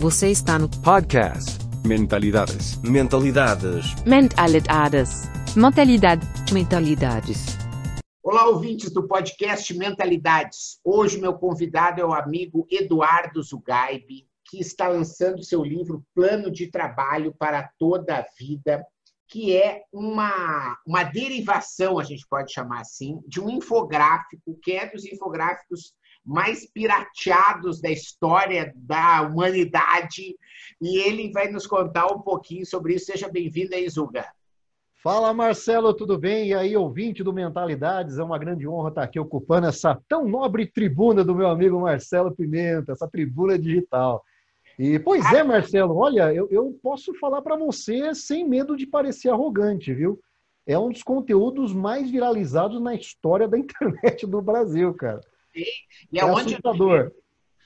Você está no Podcast. Mentalidades. Mentalidades. Mentalidades. Mentalidade. Mentalidades. Olá, ouvintes do podcast Mentalidades. Hoje, meu convidado é o amigo Eduardo Zugaibe, que está lançando seu livro Plano de Trabalho para Toda a Vida, que é uma, uma derivação, a gente pode chamar assim, de um infográfico, que é dos infográficos mais pirateados da história da humanidade. E ele vai nos contar um pouquinho sobre isso. Seja bem-vindo aí, Zuga. Fala Marcelo, tudo bem? E aí, ouvinte do Mentalidades, é uma grande honra estar aqui ocupando essa tão nobre tribuna do meu amigo Marcelo Pimenta, essa tribuna digital. E pois é, Marcelo, olha, eu, eu posso falar para você sem medo de parecer arrogante, viu? É um dos conteúdos mais viralizados na história da internet do Brasil, cara. E é, onde, assustador.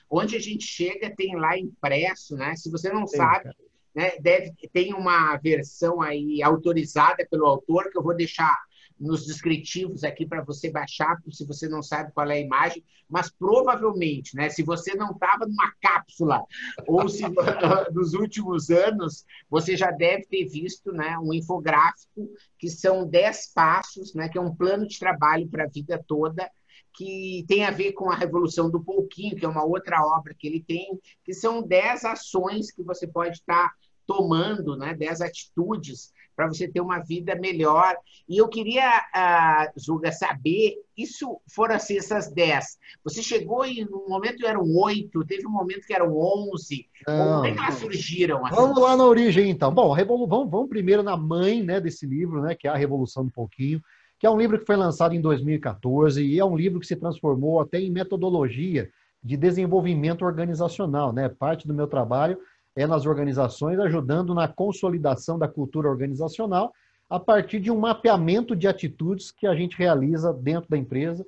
onde a gente chega, tem lá impresso, né? Se você não sabe, né, deve, tem uma versão aí autorizada pelo autor, que eu vou deixar nos descritivos aqui para você baixar, se você não sabe qual é a imagem, mas provavelmente, né, se você não estava numa cápsula ou se nos últimos anos, você já deve ter visto, né, um infográfico que são 10 passos, né, que é um plano de trabalho para a vida toda que tem a ver com a Revolução do Pouquinho, que é uma outra obra que ele tem, que são dez ações que você pode estar tomando, né, dez atitudes para você ter uma vida melhor. E eu queria, uh, Zuga, saber, isso foram assim, essas dez. Você chegou e no momento eram oito, teve um momento que eram onze. Como é que elas surgiram? Assim? Vamos lá na origem, então. Bom, vamos, vamos primeiro na mãe né, desse livro, né, que é a Revolução do Pouquinho que é um livro que foi lançado em 2014 e é um livro que se transformou até em metodologia de desenvolvimento organizacional. Né? Parte do meu trabalho é nas organizações, ajudando na consolidação da cultura organizacional a partir de um mapeamento de atitudes que a gente realiza dentro da empresa,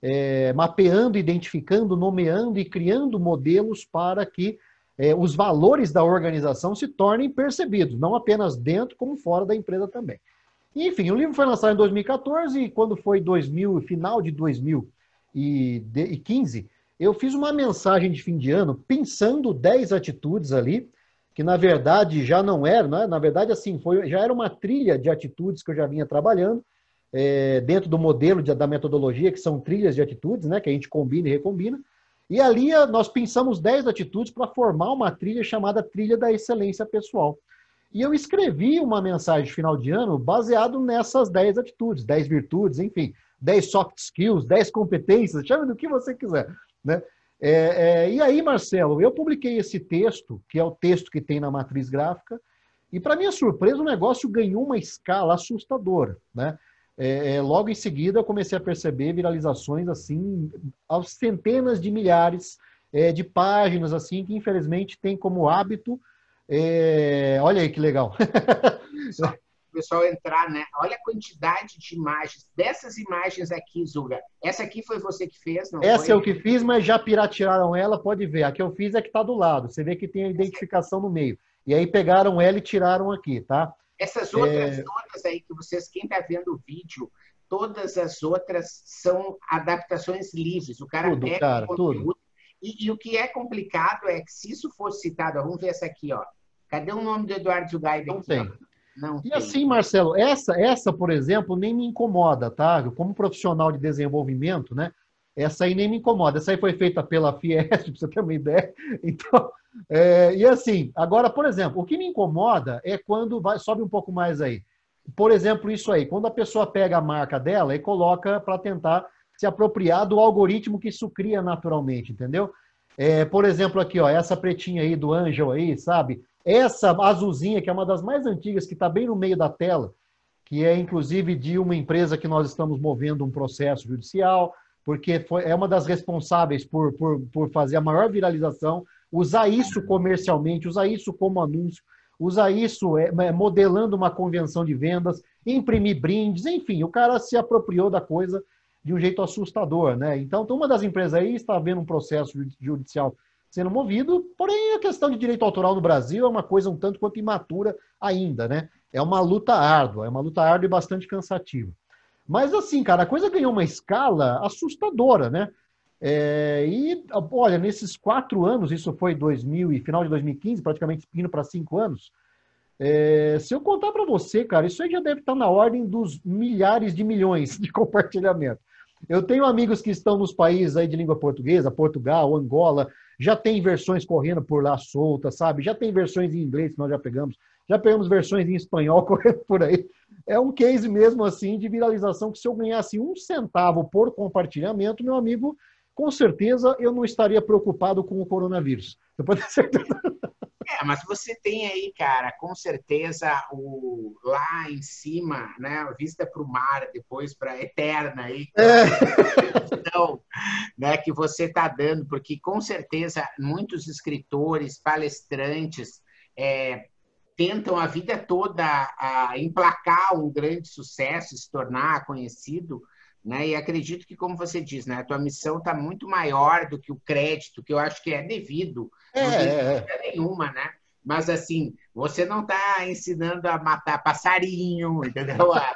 é, mapeando, identificando, nomeando e criando modelos para que é, os valores da organização se tornem percebidos, não apenas dentro, como fora da empresa também. Enfim, o livro foi lançado em 2014 e quando foi 2000, final de 2015, eu fiz uma mensagem de fim de ano pensando 10 atitudes ali, que na verdade já não era, né? na verdade assim, foi, já era uma trilha de atitudes que eu já vinha trabalhando, é, dentro do modelo de, da metodologia, que são trilhas de atitudes, né, que a gente combina e recombina. E ali nós pensamos 10 atitudes para formar uma trilha chamada Trilha da Excelência Pessoal. E eu escrevi uma mensagem de final de ano baseado nessas 10 atitudes, 10 virtudes, enfim, 10 soft skills, 10 competências, chame do que você quiser. Né? É, é, e aí, Marcelo, eu publiquei esse texto, que é o texto que tem na matriz gráfica, e para minha surpresa, o negócio ganhou uma escala assustadora. Né? É, é logo em seguida, eu comecei a perceber viralizações assim, aos centenas de milhares é, de páginas, assim, que infelizmente tem como hábito é, olha aí que legal. Só o pessoal entrar, né? Olha a quantidade de imagens. Dessas imagens aqui, Zuga, essa aqui foi você que fez, não Essa foi? eu que fiz, mas já piratearam ela, pode ver. A que eu fiz é que está do lado. Você vê que tem a identificação no meio. E aí pegaram ela e tiraram aqui, tá? Essas outras é... todas aí que vocês, quem está vendo o vídeo, todas as outras são adaptações livres. O cara tudo, pega cara, o conteúdo. Tudo. E, e, o que é complicado é que se isso fosse citado, vamos ver essa aqui, ó. Cadê o nome do Eduardo Zugaib? Não tem. Não e tem. assim, Marcelo, essa, essa, por exemplo, nem me incomoda, tá? Como profissional de desenvolvimento, né? Essa aí nem me incomoda. Essa aí foi feita pela Fiesp, para você ter uma ideia. Então, é, e assim, agora, por exemplo, o que me incomoda é quando vai, sobe um pouco mais aí. Por exemplo, isso aí, quando a pessoa pega a marca dela e coloca para tentar se apropriar do algoritmo que isso cria naturalmente, entendeu? É, por exemplo, aqui, ó, essa pretinha aí do Angel aí, sabe? Essa azulzinha, que é uma das mais antigas, que está bem no meio da tela, que é inclusive de uma empresa que nós estamos movendo um processo judicial, porque foi, é uma das responsáveis por, por, por fazer a maior viralização, usar isso comercialmente, usar isso como anúncio, usar isso é, é, modelando uma convenção de vendas, imprimir brindes, enfim, o cara se apropriou da coisa de um jeito assustador, né? Então, uma das empresas aí está vendo um processo judicial sendo movido, porém a questão de direito autoral no Brasil é uma coisa um tanto quanto imatura ainda, né? É uma luta árdua, é uma luta árdua e bastante cansativa. Mas assim, cara, a coisa ganhou uma escala assustadora, né? É, e, olha, nesses quatro anos, isso foi 2000 e final de 2015, praticamente indo para cinco anos, é, se eu contar para você, cara, isso aí já deve estar na ordem dos milhares de milhões de compartilhamento. Eu tenho amigos que estão nos países aí de língua portuguesa, Portugal, Angola, já tem versões correndo por lá soltas, sabe? Já tem versões em inglês nós já pegamos, já pegamos versões em espanhol correndo por aí. É um case mesmo assim de viralização que se eu ganhasse um centavo por compartilhamento, meu amigo, com certeza eu não estaria preocupado com o coronavírus. Você pode ter certeza. É, mas você tem aí, cara, com certeza o lá em cima, né, vista para o mar, depois para a eterna aí, é. então, né, que você está dando, porque com certeza muitos escritores, palestrantes é, tentam a vida toda a emplacar um grande sucesso, se tornar conhecido, né? E acredito que, como você diz, né, a tua missão está muito maior do que o crédito, que eu acho que é devido, é, não tem é, é. nenhuma, né? Mas assim, você não está ensinando a matar passarinho, entendeu? é,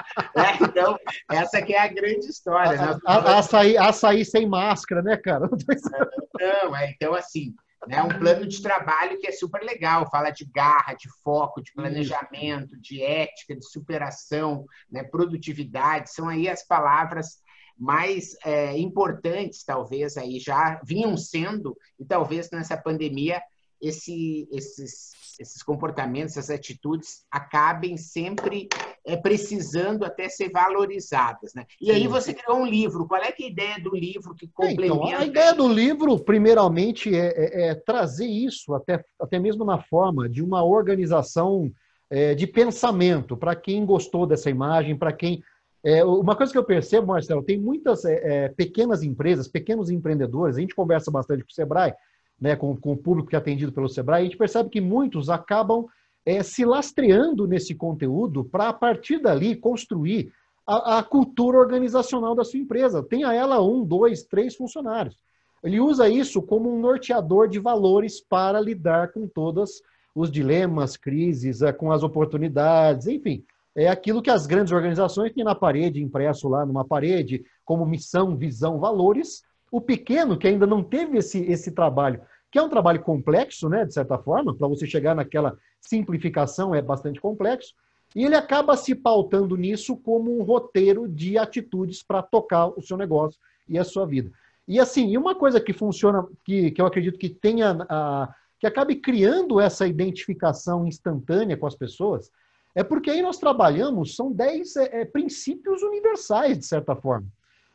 então, essa que é a grande história. A, né? a, açaí, açaí sem máscara, né, cara? Não, é, então assim, né, um plano de trabalho que é super legal, fala de garra, de foco, de planejamento, de ética, de superação, né, produtividade, são aí as palavras mais é, importantes, talvez, aí já vinham sendo, e talvez nessa pandemia esse, esses, esses comportamentos, essas atitudes acabem sempre é, precisando até ser valorizadas. Né? E aí você criou um livro. Qual é, é a ideia do livro que complementa? É, então, a ideia do livro, primeiramente, é, é, é, trazer isso, até, até mesmo na forma de uma organização é, de pensamento, para quem gostou dessa imagem, para quem é, uma coisa que eu percebo, Marcelo, tem muitas é, é, pequenas empresas, pequenos empreendedores, a gente conversa bastante com o Sebrae, né, com, com o público que é atendido pelo Sebrae, a gente percebe que muitos acabam é, se lastreando nesse conteúdo para, a partir dali, construir a, a, cultura organizacional da sua empresa. Tenha ela um, dois, três funcionários. Ele usa isso como um norteador de valores para lidar com todos os dilemas, crises, é, com as oportunidades, enfim. É aquilo que as grandes organizações têm na parede, impresso lá numa parede, como missão, visão, valores. O pequeno, que ainda não teve esse, esse trabalho que é um trabalho complexo, né, de certa forma, para você chegar naquela simplificação é bastante complexo, e ele acaba se pautando nisso como um roteiro de atitudes para tocar o seu negócio e a sua vida. E assim, uma coisa que funciona, que, que eu acredito que tenha, a, que acabe criando essa identificação instantânea com as pessoas, é porque aí nós trabalhamos, são 10 é, é, princípios universais, de certa forma.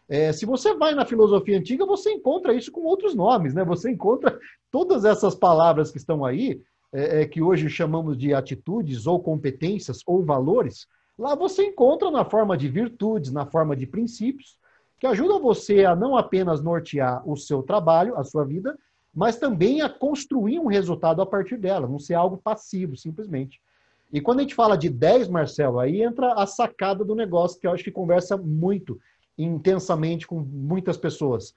É, se você vai na filosofia antiga, você encontra isso com outros nomes, né? Você encontra todas essas palavras que estão aí, é, é, que hoje chamamos de atitudes ou competências ou valores. Lá você encontra na forma de virtudes, na forma de princípios, que ajudam você a não apenas nortear o seu trabalho, a sua vida, mas também a construir um resultado a partir dela, não ser algo passivo, simplesmente. E quando a gente fala de 10, Marcelo, aí entra a sacada do negócio, que eu acho que conversa muito intensamente com muitas pessoas.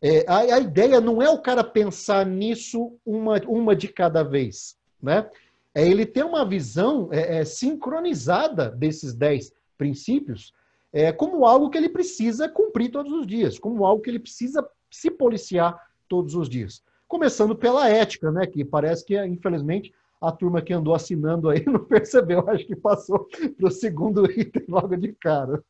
É, a, a, ideia não é o cara pensar nisso uma, uma de cada vez, né? É ele ter uma visão é, é, sincronizada desses dez princípios é, como algo que ele precisa cumprir todos os dias, como algo que ele precisa se policiar todos os dias. Começando pela ética, né? Que parece que, infelizmente, a turma que andou assinando aí não percebeu, acho que passou para o segundo item logo de cara.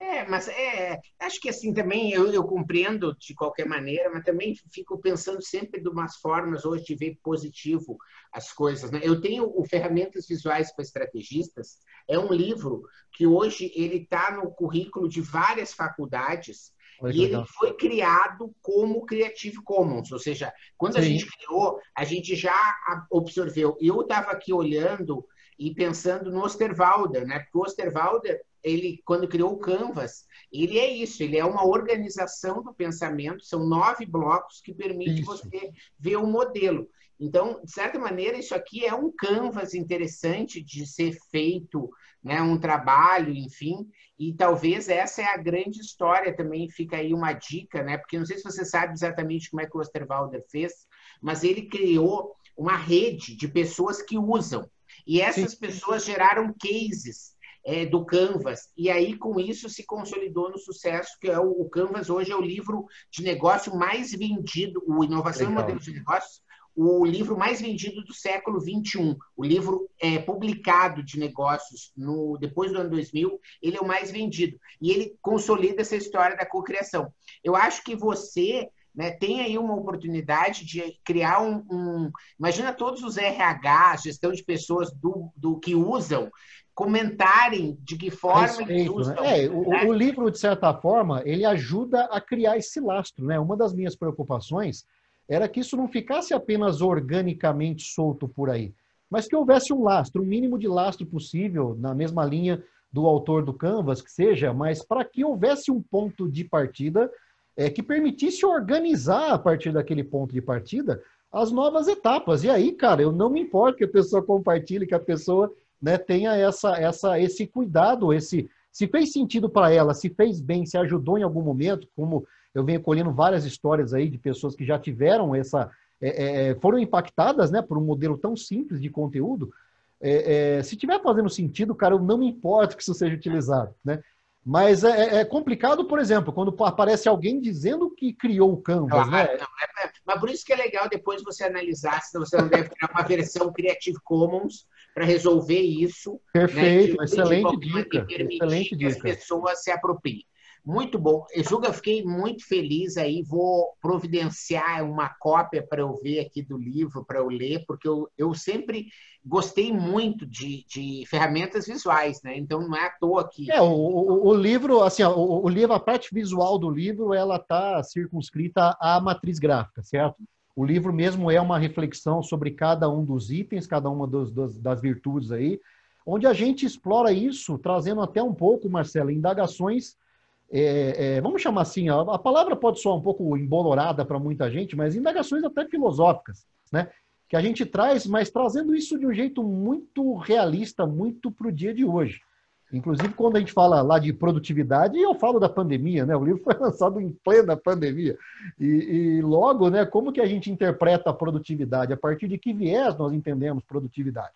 É, mas é, acho que assim também eu, eu compreendo de qualquer maneira, mas também fico pensando sempre de umas formas hoje de ver positivo as coisas. Né? Eu tenho o Ferramentas Visuais para Estrategistas, é um livro que hoje ele está no currículo de várias faculdades Oi, e ele foi criado como Creative Commons, ou seja, quando Sim. a gente criou, a gente já absorveu. Eu estava aqui olhando e pensando no Osterwalder, né? Porque o Osterwalder ele, quando criou o Canvas, ele é isso, ele é uma organização do pensamento, são nove blocos que permite isso. você ver o modelo. Então, de certa maneira, isso aqui é um canvas interessante de ser feito, né, um trabalho, enfim, e talvez essa é a grande história também, fica aí uma dica, né, porque não sei se você sabe exatamente como é que o Osterwalder fez, mas ele criou uma rede de pessoas que usam, e essas Sim. pessoas geraram cases é, do Canvas. E aí, com isso, se consolidou no sucesso, que é o, o Canvas hoje é o livro de negócio mais vendido, o Inovação Legal. e Modelos de Negócios, o livro mais vendido do século 21. O livro é publicado de negócios no depois do ano 2000, ele é o mais vendido. E ele consolida essa história da cocriação. Eu acho que você né, tem aí uma oportunidade de criar um, um, Imagina todos os RH, gestão de pessoas do, do que usam, comentarem de que forma Respeito, eles né? usam. Né? É, o, né? o, livro, de certa forma, ele ajuda a criar esse lastro. Né? Uma das minhas preocupações era que isso não ficasse apenas organicamente solto por aí, mas que houvesse um lastro, o um mínimo de lastro possível, na mesma linha do autor do Canvas, que seja, mas para que houvesse um ponto de partida é, que permitisse organizar a partir daquele ponto de partida as novas etapas. E aí, cara, eu não me importo que a pessoa compartilhe, que a pessoa né, tenha essa, essa, esse cuidado, esse se fez sentido para ela, se fez bem, se ajudou em algum momento, como eu venho colhendo várias histórias aí de pessoas que já tiveram essa, é, é, foram impactadas, né, por um modelo tão simples de conteúdo. É, é se tiver fazendo sentido, cara, eu não me importo que isso seja utilizado, né? Mas é, é, é complicado, por exemplo, quando aparece alguém dizendo que criou o Canvas, né? Não, é, mas por isso que é legal depois você analisar se você não deve criar uma versão Creative Commons para resolver isso. Né, Perfeito, né, excelente dica. Excelente que dica. as pessoas se apropriem. Muito bom. Juga, fiquei muito feliz aí. Vou providenciar uma cópia para eu ver aqui do livro, para eu ler, porque eu, eu sempre gostei muito de, de ferramentas visuais, né? Então não é à toa que. É, o, o, o livro, assim, ó, o, o, livro, a parte visual do livro, ela está circunscrita à matriz gráfica, certo? O livro mesmo é uma reflexão sobre cada um dos itens, cada uma dos, dos, das virtudes aí, onde a gente explora isso, trazendo até um pouco, Marcelo, indagações. É, é, vamos chamar assim, a, a palavra pode soar um pouco embolorada para muita gente, mas indagações até filosóficas, né? Que a gente traz, mas trazendo isso de um jeito muito realista, muito para o dia de hoje. Inclusive, quando a gente fala lá de produtividade, eu falo da pandemia, né? O livro foi lançado em plena pandemia. E, e, logo, né, como que a gente interpreta a produtividade? A partir de que viés nós entendemos produtividade?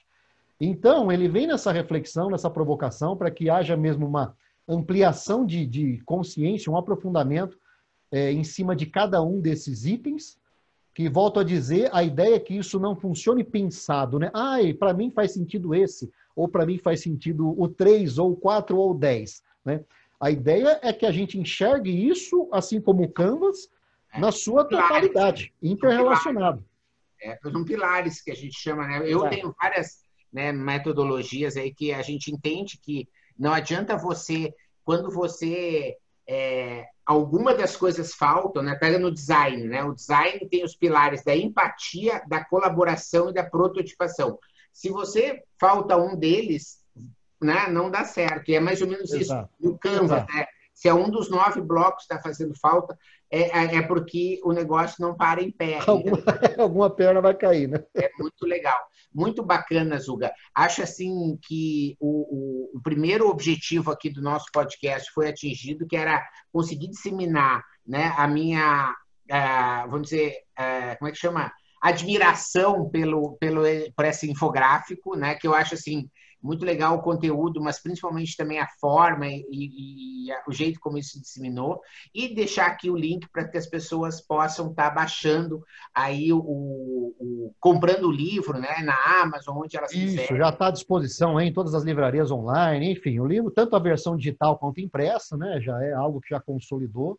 Então, ele vem nessa reflexão, nessa provocação, para que haja mesmo uma ampliação de, de consciência, um aprofundamento é, em cima de cada um desses itens, que, volto a dizer, a ideia é que isso não funcione pensado, né? Ah, para mim faz sentido esse ou para mim faz sentido o 3, ou 4, ou 10. Né? A ideia é que a gente enxergue isso, assim como o Canvas, é, na sua totalidade, interrelacionado. É, são pilares que a gente chama, né? Eu tenho várias né, metodologias aí que a gente entende que não adianta você, quando você é, alguma das coisas faltam, né? Pega no design, né? O design tem os pilares da empatia, da colaboração e da prototipação. Se você falta um deles, né, não dá certo. E é mais ou menos Exato. isso no Canva. Né? Se é um dos nove blocos está fazendo falta, é, é, é porque o negócio não para em pé. Alguma, alguma perna vai cair, né? É muito legal. Muito bacana, Zuga. Acho assim que o, o, o primeiro objetivo aqui do nosso podcast foi atingido, que era conseguir disseminar né, a minha, uh, vamos dizer, uh, como é que chama? admiração pelo, pelo por esse infográfico, né? Que eu acho assim muito legal o conteúdo, mas principalmente também a forma e, e, e o jeito como isso se disseminou e deixar aqui o link para que as pessoas possam estar tá baixando aí o, o, comprando o livro, né? Na Amazon, onde elas isso, quiserem. já está à disposição hein, em todas as livrarias online, enfim, o livro tanto a versão digital quanto impressa, né? Já é algo que já consolidou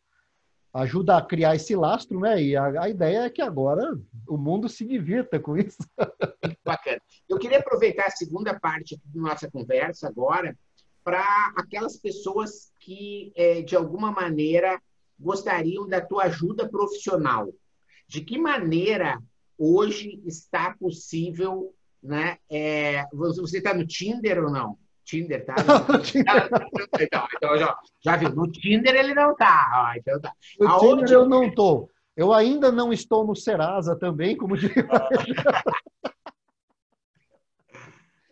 ajuda a criar esse lastro, né? E a, a, ideia é que agora o mundo se divirta com isso. Bacana. Eu queria aproveitar a segunda parte da nossa conversa agora para aquelas pessoas que, é, de alguma maneira, gostariam da tua ajuda profissional. De que maneira hoje está possível, né? É, você está no Tinder ou não? Tinder, tá? então, então já, já viu, no Tinder ele não tá. Ó, então tá. No Aonde... Tinder eu não tô. Eu ainda não estou no Serasa também, como diria.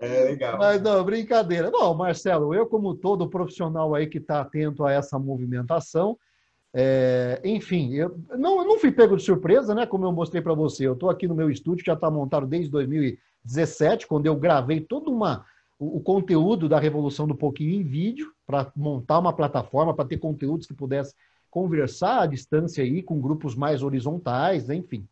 É legal. Mas não, brincadeira. Bom, Marcelo, eu, como todo profissional aí que está atento a essa movimentação, é, enfim, eu não, eu não fui pego de surpresa, né? Como eu mostrei para você. Eu estou aqui no meu estúdio, já está montado desde 2017, quando eu gravei toda uma o, conteúdo da Revolução do Pouquinho em vídeo, para montar uma plataforma, para ter conteúdos que pudesse conversar à distância aí com grupos mais horizontais, enfim.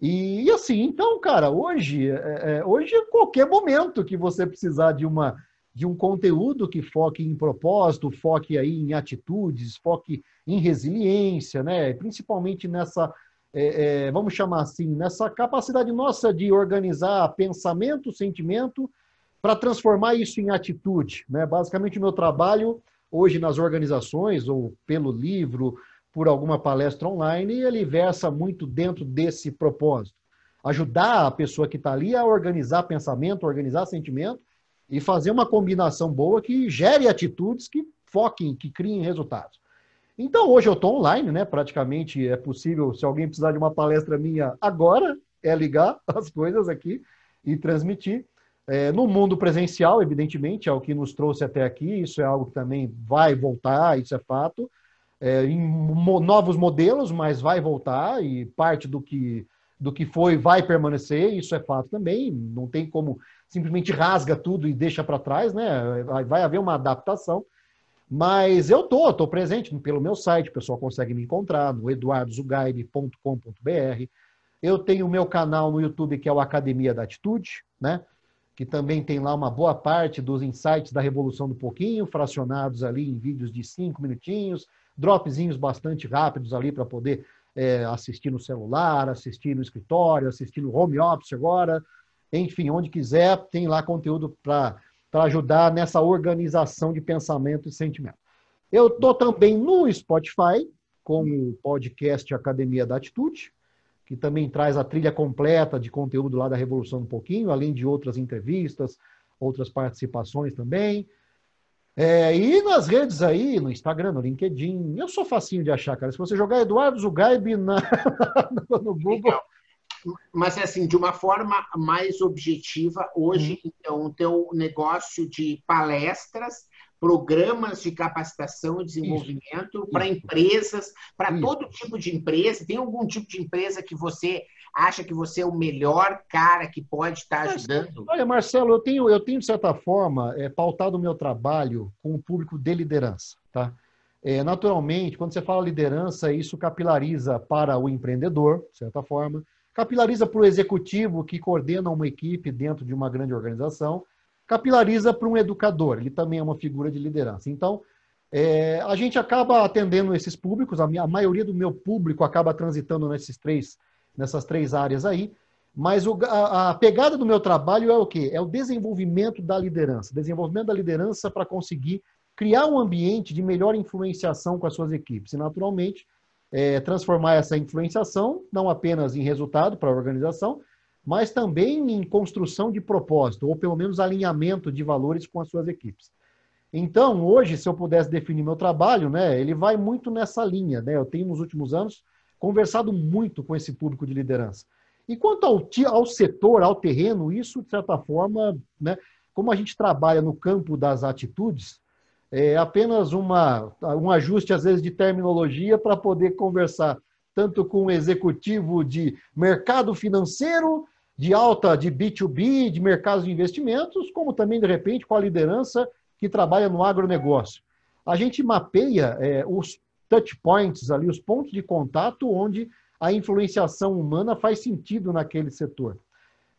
E, e assim, então, cara, hoje, é, é, hoje é qualquer momento que você precisar de uma de um conteúdo que foque em propósito, foque aí em atitudes, foque em resiliência, né? Principalmente nessa, é, é, vamos chamar assim, nessa capacidade nossa de organizar pensamento, sentimento, para transformar isso em atitude, né? Basicamente, o meu trabalho hoje nas organizações, ou pelo livro, por alguma palestra online, ele versa muito dentro desse propósito. Ajudar a pessoa que está ali a organizar pensamento, organizar sentimento e fazer uma combinação boa que gere atitudes que foquem, que criem resultados. Então, hoje eu estou online, né? Praticamente é possível, se alguém precisar de uma palestra minha agora, é ligar as coisas aqui e transmitir. É, no mundo presencial, evidentemente, é o que nos trouxe até aqui, isso é algo que também vai voltar, isso é fato. É, em mo novos modelos, mas vai voltar, e parte do que, do que foi vai permanecer, isso é fato também. Não tem como simplesmente rasga tudo e deixa para trás, né? Vai haver uma adaptação. Mas eu tô, tô presente pelo meu site, o pessoal consegue me encontrar no eduardozugaib.com.br. Eu tenho o meu canal no YouTube que é o Academia da Atitude, né? Que também tem lá uma boa parte dos insights da Revolução do Pouquinho, fracionados ali em vídeos de cinco minutinhos, dropzinhos bastante rápidos ali para poder é, assistir no celular, assistir no escritório, assistir no home office agora, enfim, onde quiser, tem lá conteúdo para ajudar nessa organização de pensamento e sentimento. Eu estou também no Spotify, com o podcast Academia da Atitude, que também traz a trilha completa de conteúdo lá da Revolução um pouquinho, além de outras entrevistas, outras participações também. É, e nas redes aí, no Instagram, no LinkedIn, eu sou facinho de achar, cara. Se você jogar Eduardo Zugaib na, no Google, mas assim, de uma forma mais objetiva, hoje, uhum. então, o teu negócio de palestras, programas de capacitação e desenvolvimento para empresas, para todo tipo de empresa. Tem algum tipo de empresa que você acha que você é o melhor cara que pode estar ajudando? Olha, Marcelo, eu tenho, eu tenho de certa forma, é, pautado o meu trabalho com o público de liderança, tá? É, naturalmente, quando você fala liderança, isso capilariza para o empreendedor, de certa forma, capilariza para o executivo que coordena uma equipe dentro de uma grande organização, capilariza para um educador, ele também é uma figura de liderança. Então, é, a gente acaba atendendo esses públicos, a, minha, a, maioria do meu público acaba transitando nesses três, nessas três áreas aí, mas o, a, a, pegada do meu trabalho é o quê? É o desenvolvimento da liderança, desenvolvimento da liderança para conseguir criar um ambiente de melhor influenciação com as suas equipes. E, naturalmente, é, transformar essa influenciação não apenas em resultado para a organização, mas também em construção de propósito, ou pelo menos alinhamento de valores com as suas equipes. Então, hoje, se eu pudesse definir meu trabalho, né, ele vai muito nessa linha. Né? Eu tenho, nos últimos anos, conversado muito com esse público de liderança. E quanto ao, ao setor, ao terreno, isso, de certa forma, né, como a gente trabalha no campo das atitudes, é apenas uma, um ajuste, às vezes, de terminologia para poder conversar tanto com o executivo de mercado financeiro, de alta de B2B, de mercados de investimentos, como também, de repente, com a liderança que trabalha no agronegócio. A gente mapeia é, os touch points ali, os pontos de contato onde a influenciação humana faz sentido naquele setor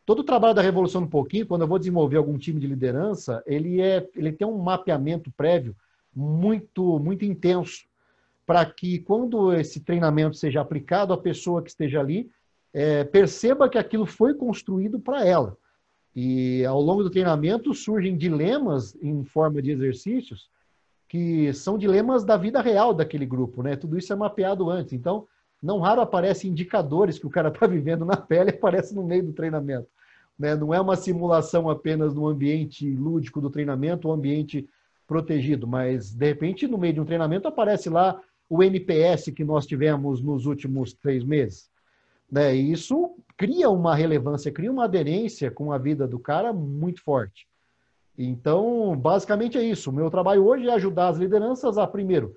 todo o trabalho da Revolução um pouquinho, quando eu vou desenvolver algum time de liderança, ele, é, ele tem um mapeamento prévio muito, muito intenso, para que quando esse treinamento seja aplicado, a pessoa que esteja ali é, perceba que aquilo foi construído para ela. E ao longo do treinamento surgem dilemas em forma de exercícios que são dilemas da vida real daquele grupo, né? Tudo isso é mapeado antes. Então, não raro aparecem indicadores que o cara está vivendo na pele, aparece no meio do treinamento. Né? Não é uma simulação apenas no ambiente lúdico do treinamento, o ambiente protegido, mas de repente no meio de um treinamento aparece lá o NPS que nós tivemos nos últimos três meses. Né? E isso cria uma relevância, cria uma aderência com a vida do cara muito forte. Então, basicamente é isso. O meu trabalho hoje é ajudar as lideranças a, primeiro,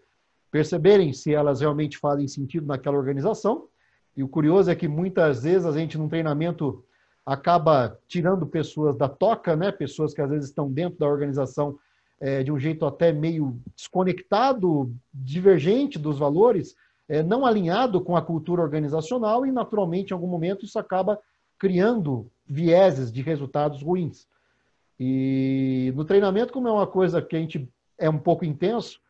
perceberem se elas realmente fazem sentido naquela organização. E o curioso é que muitas vezes a gente, num treinamento, acaba tirando pessoas da toca, né? Pessoas que às vezes estão dentro da organização é, de um jeito até meio desconectado, divergente dos valores, é, não alinhado com a cultura organizacional e, naturalmente, em algum momento, isso acaba criando vieses de resultados ruins. E no treinamento, como é uma coisa que a gente é um pouco intenso,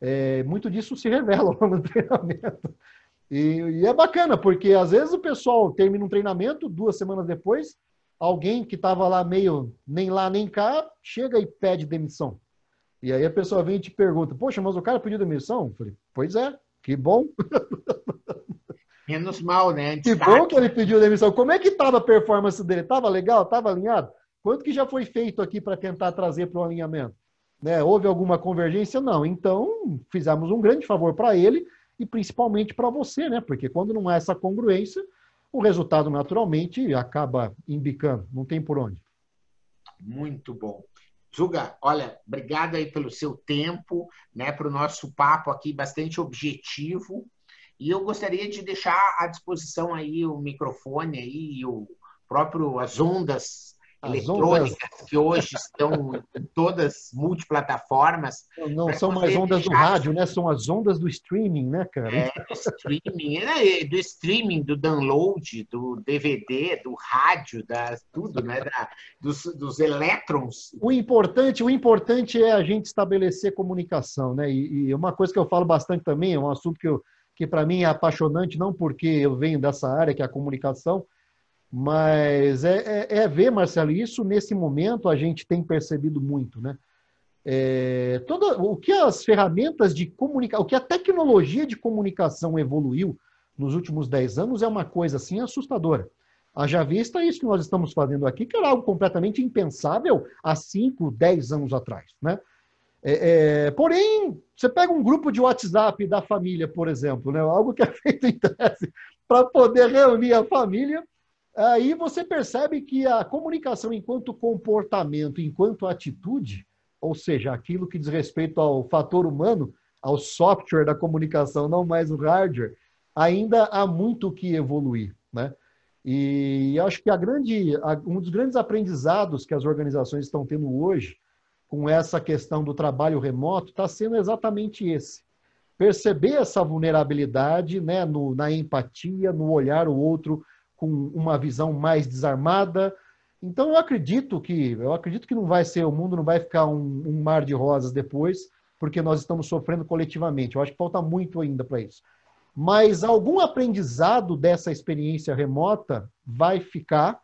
é, muito disso se revela no treinamento. E, e, é bacana, porque às vezes o pessoal termina um treinamento, duas semanas depois, alguém que estava lá meio nem lá nem cá, chega e pede demissão. E aí a pessoa vem e te pergunta, poxa, mas o cara pediu demissão? Eu falei, pois é, que bom. Menos mal, né? Que bom que ele pediu demissão. Como é que estava a performance dele? Estava legal? Estava alinhado? Quanto que já foi feito aqui para tentar trazer para o alinhamento? Né? Houve alguma convergência? Não. Então, fizemos um grande favor para ele e principalmente para você, né? Porque quando não há essa congruência, o resultado naturalmente acaba embicando. Não tem por onde. Muito bom. Zuga, olha, obrigado aí pelo seu tempo, né, para o nosso papo aqui bastante objetivo. E eu gostaria de deixar à disposição aí o microfone aí, o próprio as ondas eletrônicas ondas... que hoje estão em todas multiplataformas. Não, não são mais ondas deixar... do rádio, né? São as ondas do streaming, né, cara? É, do streaming, é, do streaming, do download, do DVD, do rádio, da, tudo, né? Da, dos, dos elétrons. O importante, o importante é a gente estabelecer comunicação, né? E, e uma coisa que eu falo bastante também, é um assunto que, eu, que para mim é apaixonante, não porque eu venho dessa área, que é a comunicação, mas é, é, é, ver, Marcelo, isso nesse momento a gente tem percebido muito, né? É, toda, o que as ferramentas de comunicação, o que a tecnologia de comunicação evoluiu nos últimos 10 anos é uma coisa assim assustadora. Haja vista isso que nós estamos fazendo aqui, que era algo completamente impensável há 5, 10 anos atrás, né? É, é, porém, você pega um grupo de WhatsApp da família, por exemplo, né? algo que é feito em tese para poder reunir a família, aí você percebe que a comunicação enquanto comportamento, enquanto atitude, ou seja, aquilo que diz respeito ao fator humano, ao software da comunicação, não mais o hardware, ainda há muito que evoluir, né? E acho que grande, um dos grandes aprendizados que as organizações estão tendo hoje com essa questão do trabalho remoto está sendo exatamente esse. Perceber essa vulnerabilidade né, no, na empatia, no olhar o outro com uma visão mais desarmada. Então eu acredito que eu acredito que não vai ser o mundo não vai ficar um, um mar de rosas depois, porque nós estamos sofrendo coletivamente. Eu acho que falta muito ainda para isso. Mas algum aprendizado dessa experiência remota vai ficar,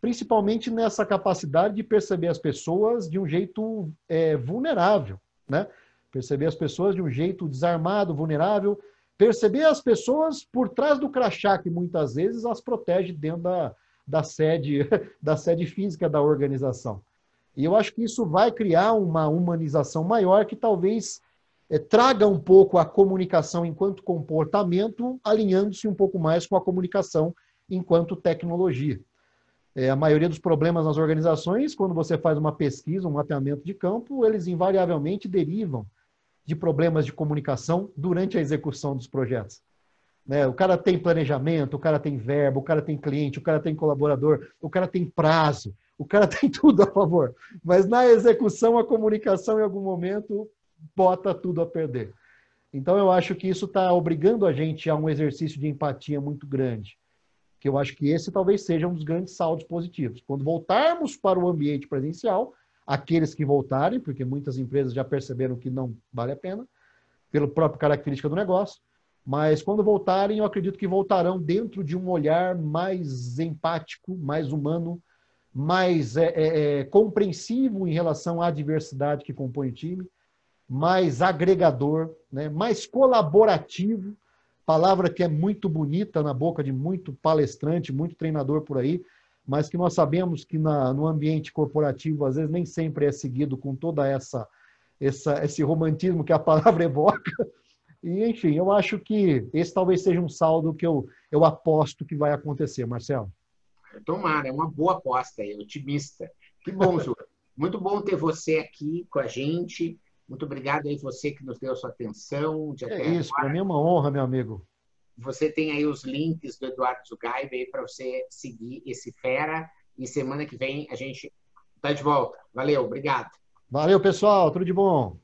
principalmente nessa capacidade de perceber as pessoas de um jeito é, vulnerável, né? Perceber as pessoas de um jeito desarmado, vulnerável, perceber as pessoas por trás do crachá, que muitas vezes as protege dentro da, da, sede, da sede física da organização. E eu acho que isso vai criar uma humanização maior que talvez é, traga um pouco a comunicação enquanto comportamento, alinhando-se um pouco mais com a comunicação enquanto tecnologia. É, a maioria dos problemas nas organizações, quando você faz uma pesquisa, um mapeamento de campo, eles invariavelmente derivam de problemas de comunicação durante a execução dos projetos. Né? O cara tem planejamento, o cara tem verbo, o cara tem cliente, o cara tem colaborador, o cara tem prazo, o cara tem tudo a favor. Mas na execução, a comunicação, em algum momento, bota tudo a perder. Então, eu acho que isso está obrigando a gente a um exercício de empatia muito grande. Que eu acho que esse talvez seja um dos grandes saldos positivos. Quando voltarmos para o ambiente presencial, aqueles que voltarem, porque muitas empresas já perceberam que não vale a pena, pela própria característica do negócio. Mas quando voltarem, eu acredito que voltarão dentro de um olhar mais empático, mais humano, mais é, é, é compreensivo em relação à diversidade que compõe o time, mais agregador, né, mais colaborativo, palavra que é muito bonita na boca de muito palestrante, muito treinador por aí, mas que nós sabemos que na, no ambiente corporativo, às vezes, nem sempre é seguido com toda essa, essa esse romantismo que a palavra evoca. E, enfim, eu acho que esse talvez seja um saldo que eu, eu aposto que vai acontecer, Marcelo. Tomara, é uma boa aposta aí, otimista. Que bom, Ju. Muito bom ter você aqui com a gente. Muito obrigado aí você que nos deu a sua atenção. é isso, para mim é uma honra, meu amigo. Você tem aí os links do Eduardo Zugaibe para você seguir esse fera. E semana que vem a gente está de volta. Valeu, obrigado. Valeu, pessoal. Tudo de bom.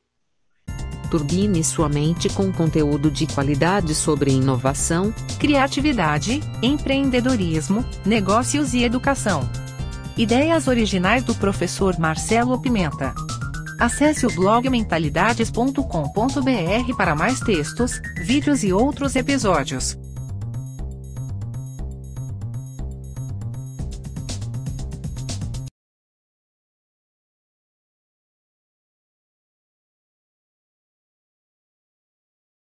Turbine sua mente com conteúdo de qualidade sobre inovação, criatividade, empreendedorismo, negócios e educação. Ideias originais do professor Marcelo Pimenta. Acesse o blog mentalidades.com.br para mais textos, vídeos e outros episódios.